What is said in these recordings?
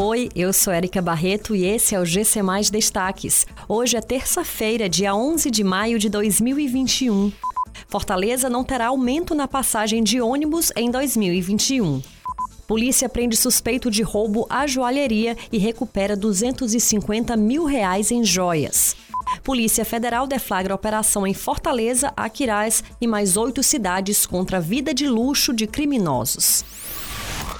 Oi, eu sou Erika Barreto e esse é o GC Mais Destaques. Hoje é terça-feira, dia 11 de maio de 2021. Fortaleza não terá aumento na passagem de ônibus em 2021. Polícia prende suspeito de roubo à joalheria e recupera 250 mil reais em joias. Polícia Federal deflagra operação em Fortaleza, Aquiraz e mais oito cidades contra a vida de luxo de criminosos.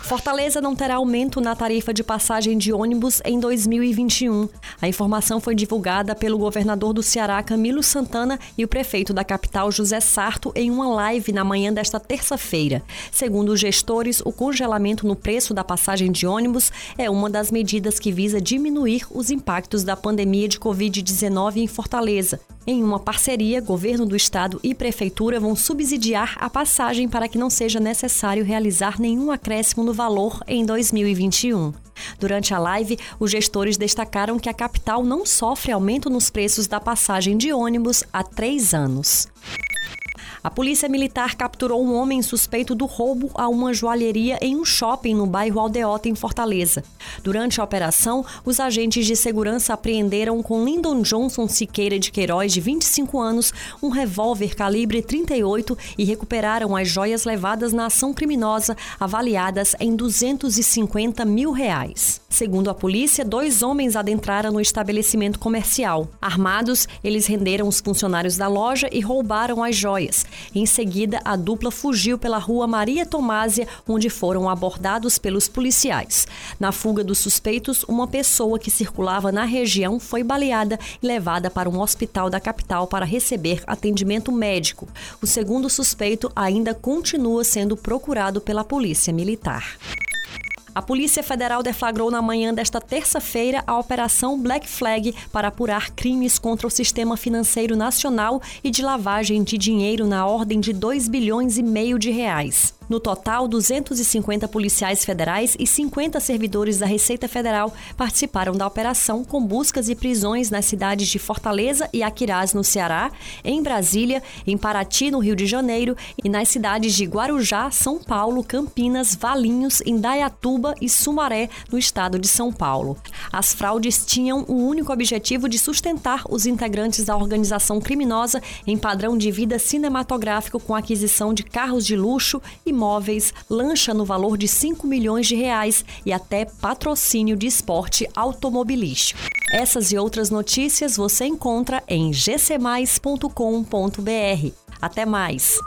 Fortaleza não terá aumento na tarifa de passagem de ônibus em 2021. A informação foi divulgada pelo governador do Ceará, Camilo Santana, e o prefeito da capital, José Sarto, em uma live na manhã desta terça-feira. Segundo os gestores, o congelamento no preço da passagem de ônibus é uma das medidas que visa diminuir os impactos da pandemia de Covid-19 em Fortaleza. Em uma parceria, governo do estado e prefeitura vão subsidiar a passagem para que não seja necessário realizar nenhum acréscimo no valor em 2021. Durante a live, os gestores destacaram que a capital não sofre aumento nos preços da passagem de ônibus há três anos. A polícia militar capturou um homem suspeito do roubo a uma joalheria em um shopping no bairro Aldeota, em Fortaleza. Durante a operação, os agentes de segurança apreenderam com Lyndon Johnson Siqueira de Queiroz, de 25 anos, um revólver calibre 38 e recuperaram as joias levadas na ação criminosa, avaliadas em 250 mil reais. Segundo a polícia, dois homens adentraram no estabelecimento comercial. Armados, eles renderam os funcionários da loja e roubaram as joias. Em seguida, a dupla fugiu pela rua Maria Tomásia, onde foram abordados pelos policiais. Na fuga dos suspeitos, uma pessoa que circulava na região foi baleada e levada para um hospital da capital para receber atendimento médico. O segundo suspeito ainda continua sendo procurado pela Polícia Militar. A Polícia Federal deflagrou na manhã desta terça-feira a Operação Black Flag para apurar crimes contra o sistema financeiro nacional e de lavagem de dinheiro na ordem de 2 bilhões e meio de reais. No total, 250 policiais federais e 50 servidores da Receita Federal participaram da operação com buscas e prisões nas cidades de Fortaleza e Aquiraz, no Ceará, em Brasília, em Paraty, no Rio de Janeiro, e nas cidades de Guarujá, São Paulo, Campinas, Valinhos, Indaiatuba e Sumaré, no estado de São Paulo. As fraudes tinham o único objetivo de sustentar os integrantes da organização criminosa em padrão de vida cinematográfico com aquisição de carros de luxo e imóveis, lancha no valor de 5 milhões de reais e até patrocínio de esporte automobilístico. Essas e outras notícias você encontra em gcmais.com.br. Até mais!